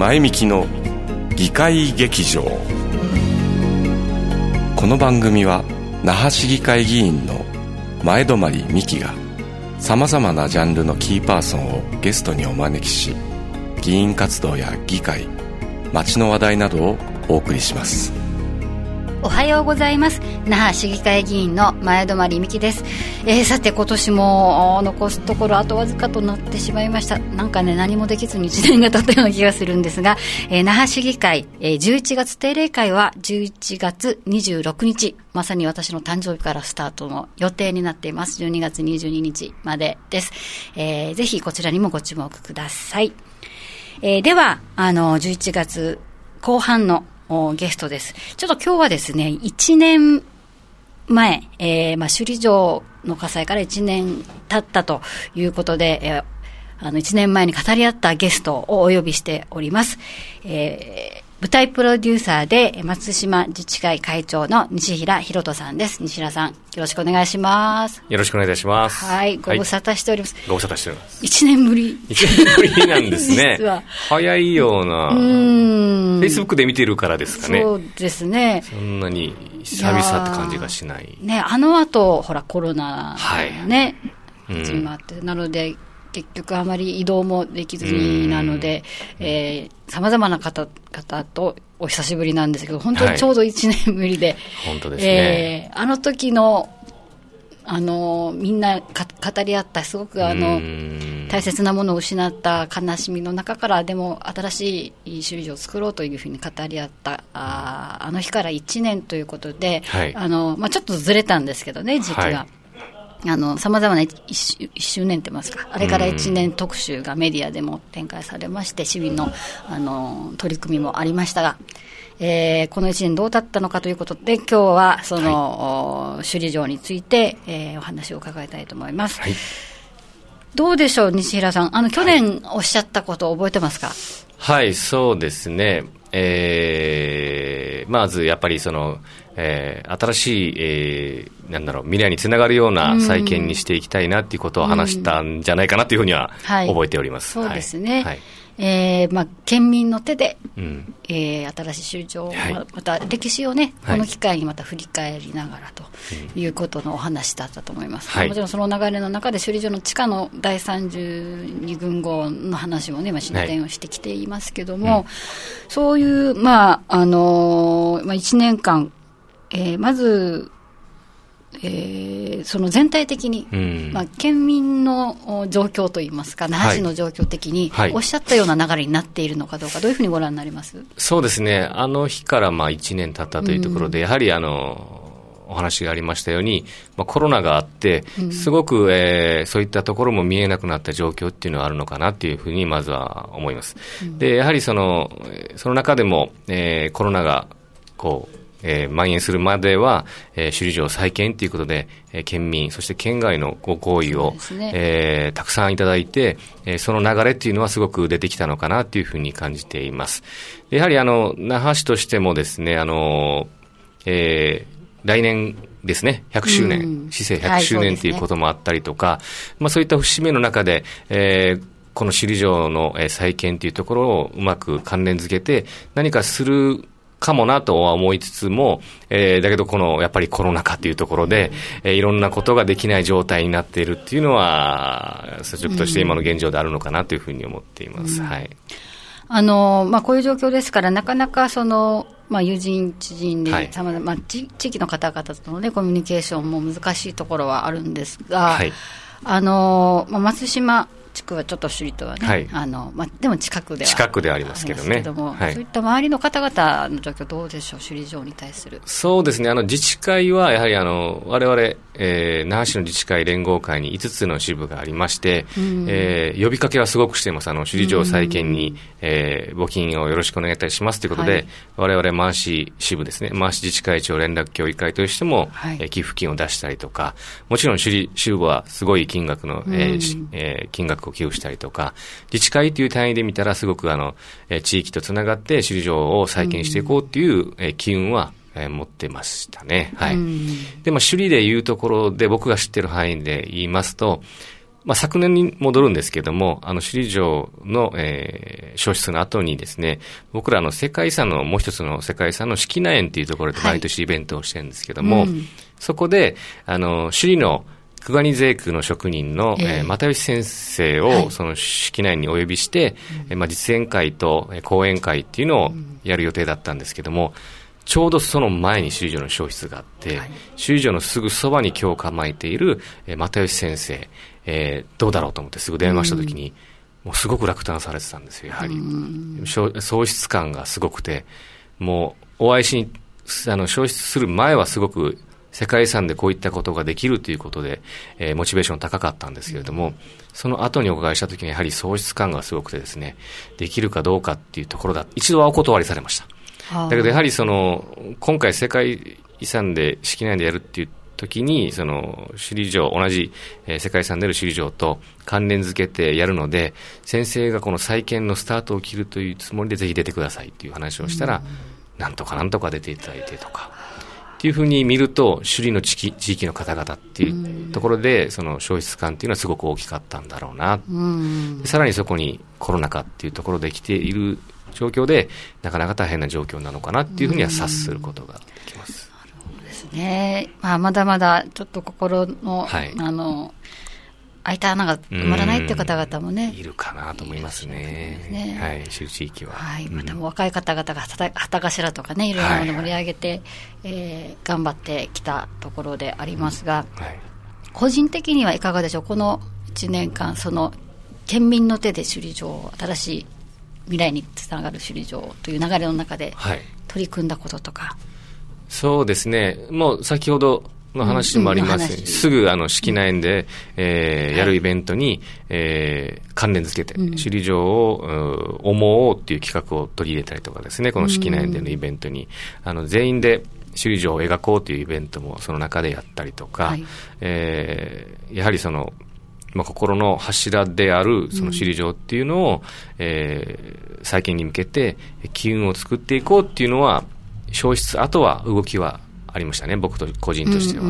前向きの議会劇場。この番組は那覇市議会議員の前泊美樹がさまざまなジャンルのキーパーソンをゲストにお招きし議員活動や議会街の話題などをお送りします。おはようございます。那覇市議会議員の前泊美希です、えー、さて今年も残すところあとわずかとなってしまいました。なんかね何もできずに1年が経ったような気がするんですが、えー、那覇市議会、えー、11月定例会は11月26日。まさに私の誕生日からスタートの予定になっています。12月22日までです、えー、ぜひこちらにもご注目ください、えー、ではあの11月後半のゲストです。ちょっと今日はですね、1年前、えー、まあ、首里城の火災から1年経ったということで、えー、あの、1年前に語り合ったゲストをお呼びしております。えー舞台プロデューサーで松島自治会会長の西平博人さんです。西平さん、よろしくお願いします。よろしくお願いいたします。はい、ご無沙汰しております。ご無沙汰しております。一年ぶり。一年ぶりなんですね。実は。早いような。うん。フェイスブックで見てるからですかね。そうですね。そんなに久々って感じがしない。ね、あの後、ほら、コロナ、ね、はい、始まって、なので、結局あまり移動もできずになので、さまざまな方々とお久しぶりなんですけど、本当にちょうど1年ぶりで、はい、本当ですね、えー、あの時のあのみんな語り合った、すごくあの大切なものを失った悲しみの中から、でも新しい首里城を作ろうというふうに語り合ったああの日から1年ということで、はい、あのまあ、ちょっとずれたんですけどね、時期が。はいあの、様々な一周年ってますか、あれから1年特集がメディアでも展開されまして、市民の、あの、取り組みもありましたが、えー、この1年どうだったのかということで、今日はその、はい、首里城について、えー、お話を伺いたいと思います。はい、どうでしょう、西平さん。あの、去年おっしゃったことを覚えてますか？はい、そうですね。えー、まずやっぱりその、えー、新しい、えー、なんだろう、未来につながるような再建にしていきたいなっていうことを話したんじゃないかなというふうには覚えております。はい、そうですね。はい。えーまあ、県民の手で、うん、えー、新しい首相、はい、また歴史をね、この機会にまた振り返りながらということのお話だったと思います、はい、もちろんその流れの中で首里城の地下の第32軍号の話もね、まあ、進展をしてきていますけども、はいうん、そういう、まああのー、まあ、1年間、えー、まず、えー、その全体的に、うん、まあ、県民の状況といいますか、那覇市の状況的に、おっしゃったような流れになっているのかどうか、どういうふうにご覧になります？そうですね、あの日からまあ1年経ったというところで、うん、やはりあのお話がありましたように、まあ、コロナがあって、すごく、えー、そういったところも見えなくなった状況っていうのはあるのかなっていうふうに、まずは思います。うん、で、やはりその、その中でも、えー、コロナが、こう、えー、蔓延するまでは、えー、首里城再建ということで、えー、県民、そして県外のご好意を、ね。えー、たくさんいただいて、えー、その流れっていうのはすごく出てきたのかなというふうに感じています。やはりあの、那覇市としてもですね、あの、えー、来年ですね、100周年、うん、市政100周年ということもあったりとか、はい、まあそういった節目の中で、えー、この首里城の再建というところをうまく関連づけて、何かするかもなとは思いつつも、えー、だけどこのやっぱりコロナ禍というところで、えー、いろんなことができない状態になっているっていうのは、率直として今の現状であるのかなというふうに思っています。うん、はい。あの、まあ、こういう状況ですから、なかなかその、まあ、友人、知人で、さまざま、地域の方々とのね、コミュニケーションも難しいところはあるんですが、はい、あの、まあ、松島地区はちょっと首里とはね、はい、あのまあ、でも近くでは近くではありますけどね、はい、そういった周りの方々の状況、どうでしょう、首里城に対する。そうですね、あの自治会はやはりあのわれわれ、えー、那覇市の自治会連合会に5つの支部がありまして、うん、えー、呼びかけはすごくしています、あの首里城再建に、うん、えー、募金をよろしくお願いいたしますということで、われわれ満市支部ですね、満市自治会長連絡協議会としても、はい、えー、寄付金を出したりとか、もちろん首里支部はすごい金額の、えーえー、金額を寄付したりとか、自治会という単位で見たら、すごくあの、え地域とつながって首里城を再建していこうっていう、え機運は、え持ってましたね。はい。で、も首里でいうところで、僕が知ってる範囲で言いますと、まあ、昨年に戻るんですけども、あの、首里城の、えー、消失の後にですね、僕らの世界遺産の、もう一つの世界遺産の式名園っていうところで毎年イベントをしてるんですけども、はいうん、そこで、あの、首里の久我税区の職人の、えー、えー、又吉先生を、その式内にお呼びして、はい、まあ、実演会と講演会っていうのをやる予定だったんですけども、ちょうどその前に首里城の消失があって、はい、首里城のすぐそばに今日構えている、えー、又吉先生、えー、どうだろうと思ってすぐ電話したときに、もうすごく落胆されてたんですよ、やはり。喪失感がすごくて、もうお会いしに、あの、消失する前はすごく世界遺産でこういったことができるということで、えー、モチベーション高かったんですけれども、その後にお伺いしたときにやはり喪失感がすごくてですね、できるかどうかっていうところだ、一度はお断りされました。だけどやはりその、今回世界遺産で式内でやるっていう時に、その、首里城、同じ、えー、世界遺産である首里城と関連づけてやるので、先生がこの再建のスタートを切るというつもりでぜひ出てくださいっていう話をしたら、なんとかなんとか出ていただいてとか、っていうふうに見ると、首里の地域地域の方々っていうところで、その消失感っていうのはすごく大きかったんだろうな。さらにそこにコロナ禍っていうところで来ている状況で、なかなか大変な状況なのかなっていうふうには察することができます。なるほどですね。まあ、まだまだちょっと心の、はい、あの、開いた穴が埋まらないっていう方々もね。いるかなと思いますね。ねはい、域は。はい。また若い方々が旗頭とかね、いろいろなもの盛り上げて、はい、えー、頑張ってきたところでありますが、うん、はい、個人的にはいかがでしょう？この1年間、その、県民の手で首里城、新しい未来につながる首里城という流れの中で、取り組んだこととか。はい、そうですね。もう先ほどの話もあります。うんうん、すぐあの式内園で、えー、やるイベントに、えー、関連付けて、首里城を思おうっていう企画を取り入れたりとかですね、この式内園でのイベントに、あの全員で首里城を描こうというイベントもその中でやったりとか、はい、えー、やはりその、まあ、心の柱であるその首里城っていうのを、うん、えー、再建に向けて機運を作っていこうっていうのは、消失、あとは動きはありましたね、僕と個人としては。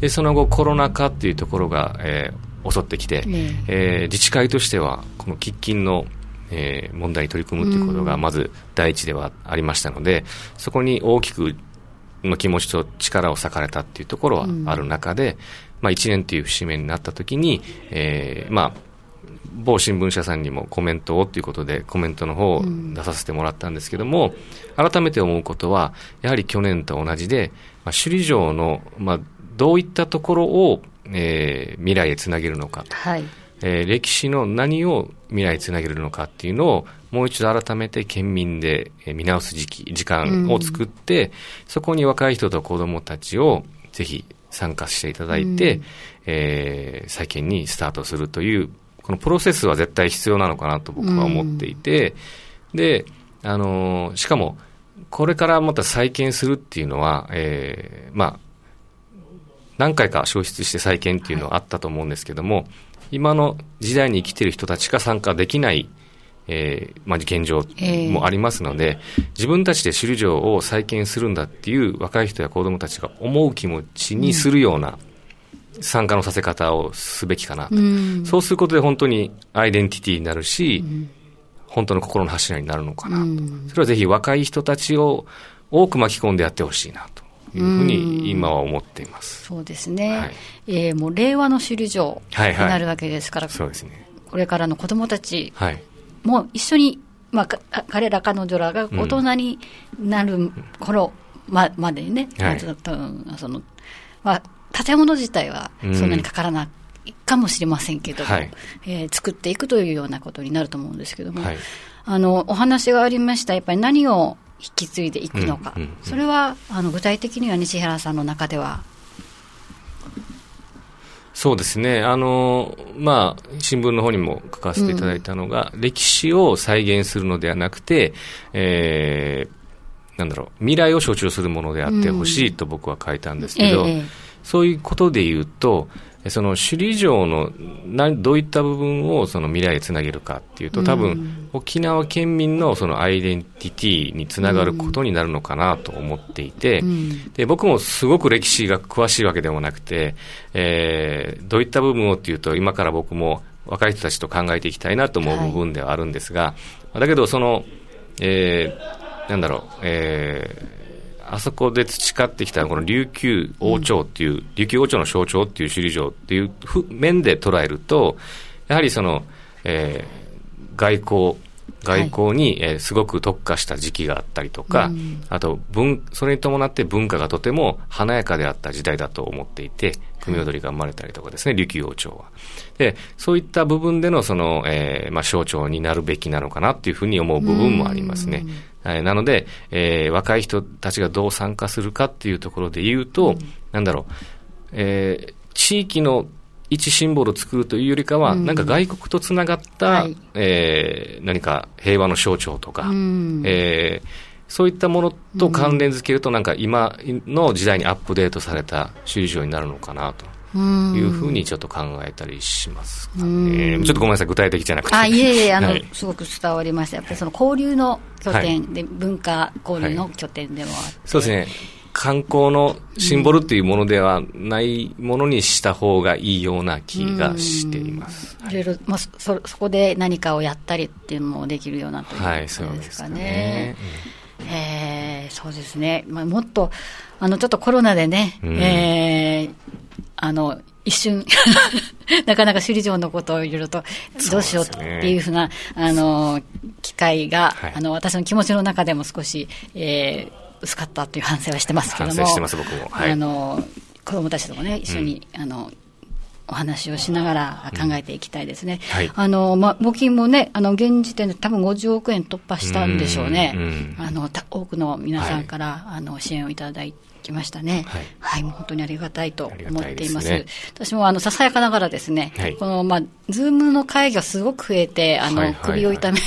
でその後、コロナ禍っていうところが、えー、襲ってきて、ねえ。ー、自治会としては、この喫緊の、えー、問題に取り組むということが、まず第一ではありましたので、そこに大きくの気持ちと力を割かれたっていうところはある中で、まあ、1年という節目になったときに、えー、まあ、某新聞社さんにもコメントをということでコメントの方を出させてもらったんですけども、うん、改めて思うことはやはり去年と同じで、まあ、首里城の、まあ、どういったところを、えー、未来へつなげるのか、はい。えー、歴史の何を未来へつなげるのかっていうのをもう一度改めて県民で見直す時期時間を作って、うん、そこに若い人と子どもたちをぜひ参加していただいて、うん、えー、再建にスタートするというこのプロセスは絶対必要なのかなと僕は思っていて、うん、で、あのー、しかも、これからまた再建するっていうのは、えー、まあ、何回か消失して再建っていうのはあったと思うんですけども、はい、今の時代に生きてる人たちが参加できない、えー、まあ、現状もありますので、えー、自分たちで首里城を再建するんだっていう若い人や子供たちが思う気持ちにするような、うん参加のさせ方をすべきかなと、うん、そうすることで本当にアイデンティティになるし、うん、本当の心の柱になるのかなと、うん、それはぜひ若い人たちを多く巻き込んでやってほしいなというふうに今は思っています、そうですね、はい、えー、もう令和の首里城になるわけですから、はいはい、そうですね、これからの子どもたちも一緒に、まあ、彼ら彼女らが大人になる頃ままでね、はい、そのまあ建物自体はそんなにかからないかもしれませんけども、はい、えー、作っていくというようなことになると思うんですけども、はい、あのお話がありました、やっぱり何を引き継いでいくのか、うんうんうん、それはあの具体的には西原さんの中では。そうですね、あのまあ、新聞の方にも書かせていただいたのが、うん、歴史を再現するのではなくて、えー、なんだろう、未来を象徴するものであってほしいと僕は書いたんですけど、うん。ええそういうことで言うと、その首里城のなどういった部分をその未来へつなげるかっていうと多分、沖縄県民のそのアイデンティティにつながることになるのかなと思っていて、で僕もすごく歴史が詳しいわけでもなくて、えー、どういった部分をっていうと今から僕も若い人たちと考えていきたいなと思う部分ではあるんですが、はい、だけどその、えー、なんだろう、えーあそこで培ってきたこの琉球王朝っていう、うん、琉球王朝の象徴っていう首里城っていう面で捉えると、やはりその、えー、外交、外交に、はい、えー、すごく特化した時期があったりとか、うん、あと文、それに伴って文化がとても華やかであった時代だと思っていて、組踊りが生まれたりとかですね、琉球王朝は。で、そういった部分でのその、えー、まあ、象徴になるべきなのかなっていうふうに思う部分もありますね。はい、なので、えー、若い人たちがどう参加するかっていうところで言うと、うん、なんだろう、えー、地域の一シンボルを作るというよりかは、うん、なんか外国とつながった、はい、えー、何か平和の象徴とか、うん、えー、そういったものと関連づけると、なんか今の時代にアップデートされた首里城になるのかなと。いうふうにちょっと考えたりしますかね。ちょっとごめんなさい、具体的じゃなくて。あ、いえいえ、あの、はい、すごく伝わりました。やっぱりその交流の拠点で、はい、文化交流の拠点でもあって、はい、そうですね。観光のシンボルっていうものではないものにした方がいいような気がしています。いろいろ、まあ、そそこで何かをやったりっていうのもできるようなということですかね。はい、そうですね。うん、えー、そうですね。まあ、もっと、あの、ちょっとコロナでね、うん、えー、あの、一瞬 なかなか首里城のことをいろいろと、どうしようっていうふうな、あの、機会が、はい、あの、私の気持ちの中でも少し、えー、薄かったという反省はしてますけども。反省してます、僕も。はい、あの、子供たちともね、一緒に、うん、あの、お話をしながら考えていきたいですね。うんはい、あの、まあ、募金もね、あの、現時点で多分50億円突破したんでしょうね。あの、多くの皆さんから、はい、あの、支援をいただいて、きましたね。はい、はい、もう本当にありがたいと思っています。すね、私もあのささやかながらですね、はい、このまあ Zoom の会議がすごく増えて、あの、はいはいはい、首を痛め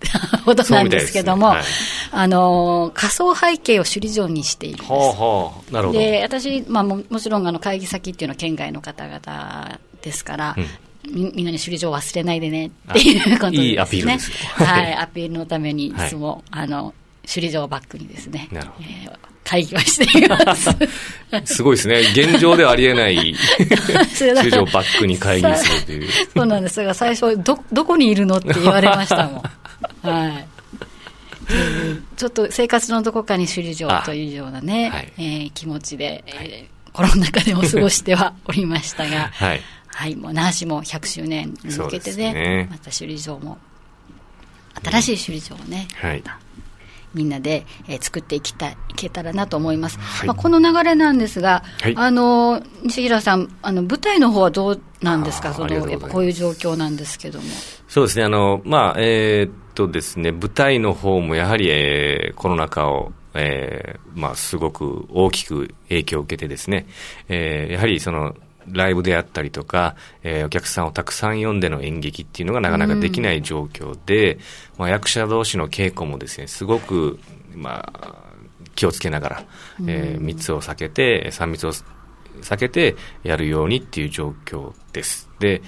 ほどなんですけども、ね。はい、あの仮想背景を首里城にしているんです。ほうほう。なるほど。で私、まあ、ももちろんあの会議先っていうのは県外の方々ですから、うん。みみんなに首里城忘れないでねっていうことですね。いいアピールですはい、アピールのためにいつも、はい、あの、首里城をバックにですね、なるほど。えー、会議はしています。すごいですね。現状ではありえない 首里城バックに会議するという。そうなんです。が、最初、ど、どこにいるのって言われましたもん。はい。ちょっと生活のどこかに首里城というようなね、はい、えー、気持ちで、えー、コロナ禍でも過ごしてはおりましたが、はい、はい、もう那覇市も100周年に向けてね、ね。また首里城も、新しい首里城をね、うん、はい、みんなで、えー、作っていきたいいけたらなと思います、はい、まあ、この流れなんですが、はい、あの西平さんあの、舞台の方はどうなんですか、そのやっぱこういう状況なんですけども。そうですね、あのまあえー、っとですね、舞台の方もやはり、えー、コロナ禍をえーまあ、すごく大きく影響を受けてですね、えー、やはりそのライブであったりとか、えー、お客さんをたくさん呼んでの演劇っていうのがなかなかできない状況で、うん、まあ、役者同士の稽古もですね、すごく、まあ、気をつけながら、えー、密を避けて、3密を避けてやるようにっていう状況です。で、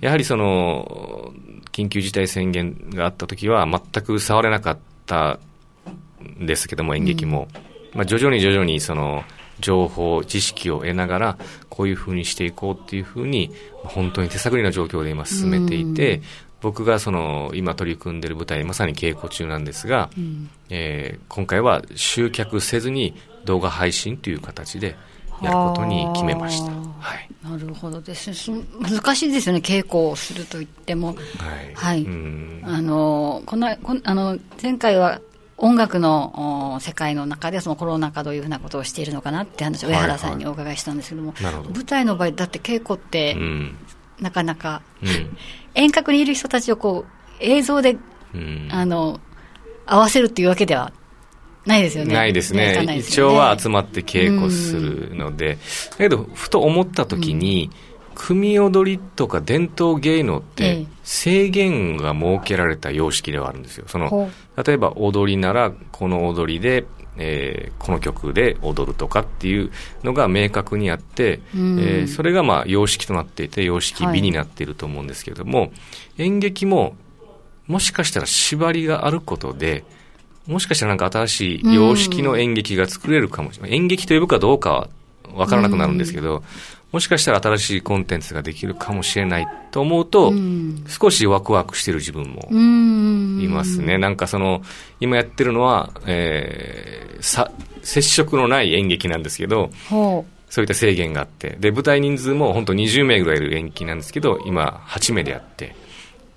やはりその、緊急事態宣言があった時は全く触れなかったんですけども、演劇も。うん、まあ、徐々に徐々にその、情報、知識を得ながら、こういうふうにしていこうっていうふうに、本当に手探りな状況で今進めていて、僕がその今取り組んでいる舞台、まさに稽古中なんですが、うん、えー、今回は集客せずに動画配信という形でやることに決めました。はい、なるほどですね。難しいですよね、稽古をすると言っても。はい。はい、あの、この、こあの、前回は音楽の世界の中でそのコロナ禍どういうふうなことをしているのかなって話を上原さんにお伺いしたんですけども、はいはい、舞台の場合だって稽古って、うん、なかなか、うん、遠隔にいる人たちをこう映像で、うん、あの合わせるっていうわけではないですよね。ないですね。すね一応は集まって稽古するので、だけどふと思った時に、組踊りとか伝統芸能って制限が設けられた様式ではあるんですよ。その例えば踊りならこの踊りで、えーこの曲で踊るとかっていうのが明確にあって、うんえーそれがまあ様式となっていて様式美になっていると思うんですけれども、演劇ももしかしたら縛りがあることでもしかしたらなんか新しい様式の演劇が作れるかもしれない、演劇と呼ぶかどうかは分からなくなるんですけど、もしかしたら新しいコンテンツができるかもしれないと思うと、うん。少しワクワクしてる自分もうんいますね。なんかその、今やってるのは、えーさ、接触のない演劇なんですけど、ほそういった制限があって、で、舞台人数も本当20名ぐらいいる演劇なんですけど、今8名でやって、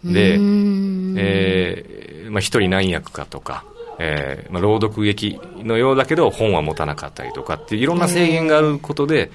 うで、うん。えーまあ一人何役かとか、えーまあ朗読劇のようだけど本は持たなかったりとかっていろんな制限があることで、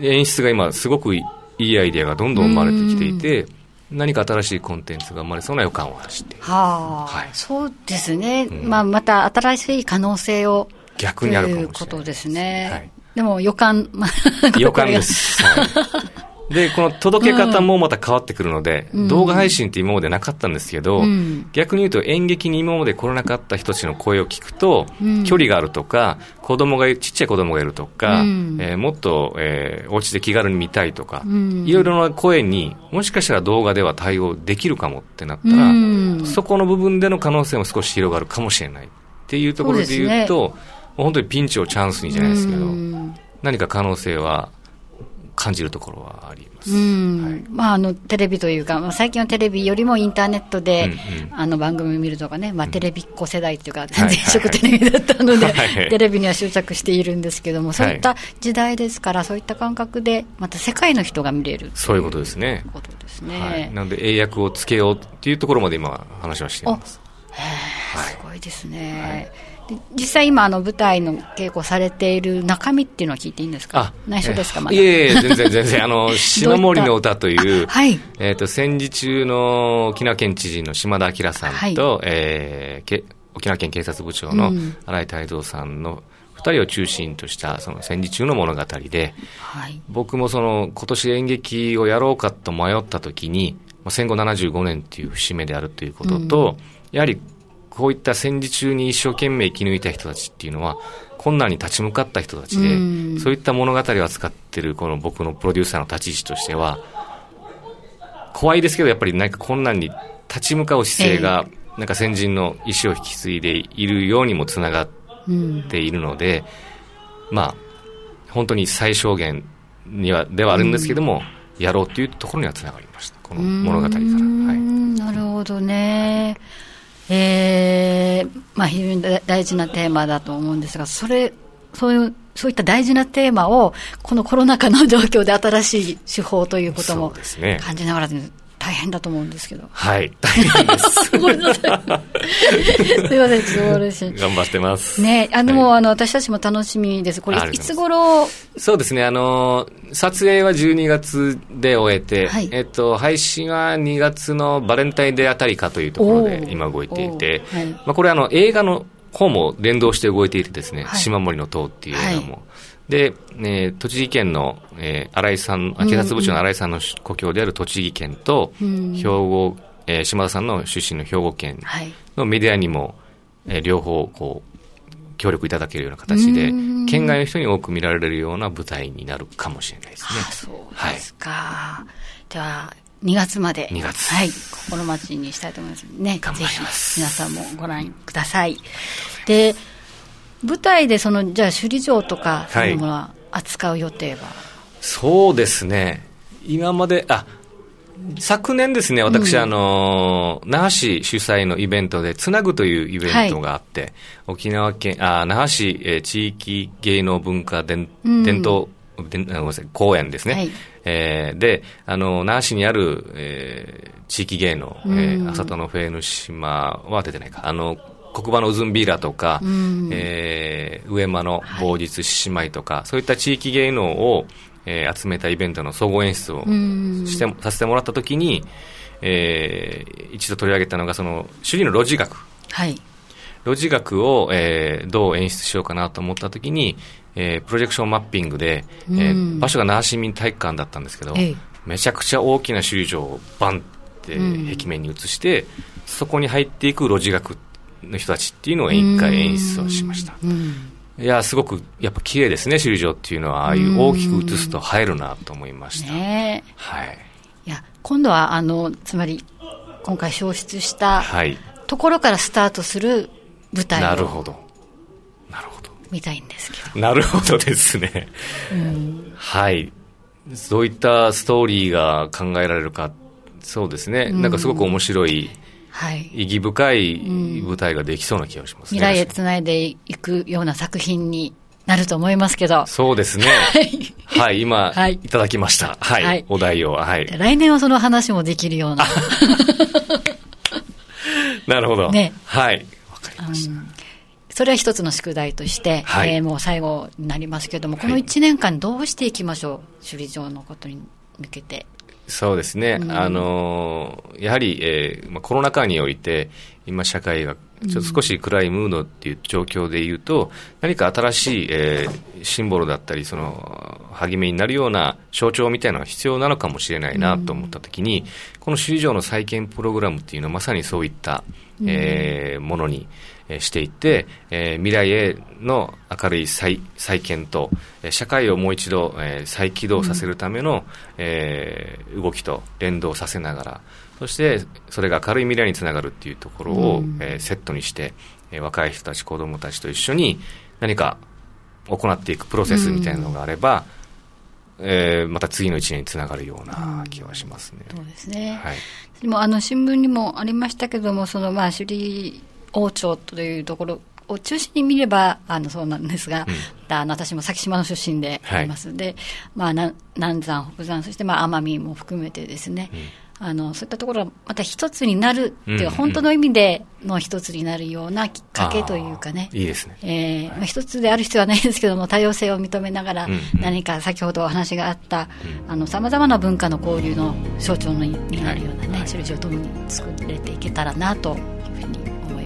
演出が今すごくいいアイデアがどんどん生まれてきていて、何か新しいコンテンツが生まれそうな予感を発してはあ、はい。そうですね、うん。まあ、また新しい可能性を逆にあるということですね、はい。でも予感、まあ予感です。はい、で、この届け方もまた変わってくるので、うん。動画配信って今までなかったんですけど、うん。逆に言うと演劇に今まで来れなかった人たちの声を聞くと、うん。距離があるとか、子供がいる、ちっちゃい子供がいるとか、うん。えーもっと、えーお家で気軽に見たいとか、うん。いろいろな声にもしかしたら動画では対応できるかもってなったら、うん。そこの部分での可能性も少し広がるかもしれないっていうところで言うと、もう本当にピンチをチャンスにじゃないですけど、うん。何か可能性は感じるところはあります。うんはいまあ、あのテレビというか、まあ、最近はテレビよりもインターネットで、うんうんあの番組を見るとかね、まあ、テレビっ子世代というか、はい全然食テレビだったので、はいはいテレビには執着しているんですけども、そういった時代ですから、そういった感覚で、また世界の人が見れるそういうことですね。ことですはい。ね。なので英訳をつけようっていうところまで今話はしていあます。すごいですね。で実際今あの舞台の稽古されている中身っていうのは聞いていいんですか？内緒ですか、まだ？いえいえ、全然全然。あの、島森の歌という、はい。えっ、と、戦時中の沖縄県知事の島田明さんと、えーけ沖縄県警察部長のうん。新井太蔵さんの二人を中心としたその戦時中の物語で、はい。僕もその今年演劇をやろうかと迷った時に、まあ、戦後75年っていう節目であるということと、やはりこういった戦時中に一生懸命生き抜いた人たちっていうのは困難に立ち向かった人たちで、うん。そういった物語を扱ってるこの僕のプロデューサーの立ち位置としては怖いですけどやっぱり何か困難に立ち向かう姿勢が、なんか先人の意思を引き継いでいるようにもつながっているので、まあ、本当に最小限にはではあるんですけども、やろうというところにはつながりました、この物語から。はい、なるほどね。えー、まあ非常に大大事なテーマだと思うんですが、それ、そういう、そういった大事なテーマを、このコロナ禍の状況で新しい手法ということそも。感じながらで大変だと思うんですけど。はい、大変です。ごめんなさい。すいません、ちょっと。頑張ってます。ね、あでも、はいあの私たちも楽しみです。これいつ頃？そうですね、あのー撮影は12月で終えて、はいえっと、配信は2月のバレンタインデーあたりかというところで今動いていてはい、まあ、これあの映画の方も連動して動いていてですね、はい島森の塔っていう映画も。はで、ね、栃木県の、えー新井さん、あ警察部長の新井さんの故郷である栃木県と、うん兵庫、えー島田さんの出身の兵庫県はい。のメディアにも、えー両方こう協力いただけるような形でうん県外の人に多く見られるような舞台になるかもしれないですね。ああそうですか。では、2月まで。2月はい。心待ちにしたいと思います。ね。頑張りますぜひ、皆さんもご覧ください。で、舞台でその、じゃあ、首里城とか、そういうものは扱う予定は、そうですね。今まで、あ、昨年ですね、私、あの、那覇市主催のイベントで、つなぐというイベントがあって、沖縄県、あ、那覇市、えー地域芸能文化伝,、うん。伝統、ごめんなさい、公園ですね。はい。えーで、あの、那覇市にある、えー地域芸能、えうん。ー、浅田のフェーヌ島は出てないか、あの、黒板のうずんビーラとか、うん。えー上間の某日獅子舞とか、そういった地域芸能を、えー集めたイベントの総合演出をうん。してもさせてもらったときに、えー一度取り上げたのが、その、主義の路地学。はい。路地学を、えーどう演出しようかなと思ったときに、えープロジェクションマッピングで、えーうん場所が那覇市民体育館だったんですけど、ええ。めちゃくちゃ大きな首里城をバンってうん。壁面に移して、そこに入っていく路地学の人たちっていうのを一回演出をしました。うんいや、すごくやっぱ綺麗ですね、首里城っていうのは、ああいう大きく映すと映えるなと思いました。ねえはい。いや今度はあのつまり今回消失したはい。ところからスタートする舞台をなるほど。なるほど。見たいんですけどなるほどですね。はい。どういったストーリーが考えられるか、そうですね。なんかすごく面白い、はい意義深い舞台ができそうな気がしますね。未来へつないでいくような作品になると思いますけどそうですね。はい、今、はいい、ただきました。はい。はいお題を。はい。来年はその話もできるようななるほど。ねはい。わかりました。それは一つの宿題として、はいえーもう最後になりますけれども、このはい1年間どうしていきましょう、首里城のことに向けて。そうですね、あのーやはり、えーまあ、コロナ禍において、今、社会がちょっと少し暗いムードっていう状況でいうと、何か新しい、えーシンボルだったり、その励みになるような象徴みたいなのが必要なのかもしれないなと思ったときに、この首里城の再建プログラムっていうのは、まさにそういった、えーものに、えーしていって、えー未来への明るい再再建と、えー社会をもう一度、えー再起動させるための、えー動きと連動させながら、そしてそれが明るい未来につながるっていうところを、えーセットにして、えー若い人たち、子供たちと一緒に何か行っていくプロセスみたいなのがあれば、えーまた次の一年につながるような気はしますね。そうですね。はい。でもあの新聞にもありましたけども、そのまあ首里王朝というところを中心に見ればあのそうなんですが、あの私も先島の出身であります、で、まあな南山北山そしてまあ奄美も含めてですね。あのそういったところがまた一つになるっていうか、うん。本当の意味での一つになるようなきっかけというかね。いいですね。えーまあ、一つである必要はないですけども多様性を認めながらうんうん。何か先ほどお話があったさまざまな文化の交流の象徴にになるようなねはい。印をともに作れていけたらなというふうに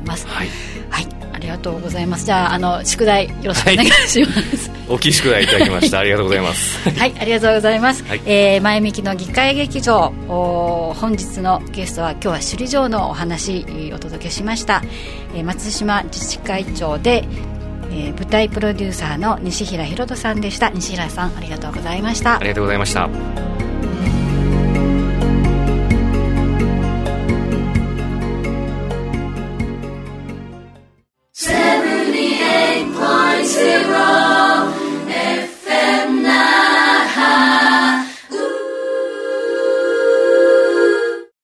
ます。はい。はい、ありがとうございます。じゃああの宿題よろしくお願いします。大きい宿題いただきました。ありがとうございます。はい、ありがとうございます。はいえー前向きの議会劇場、お本日のゲストは今日は首里城のお話えーお届けしました。えー松島自治会長で、えー舞台プロデューサーの西平博人さんでした。西平さん、ありがとうございましたあ。りがとうございました。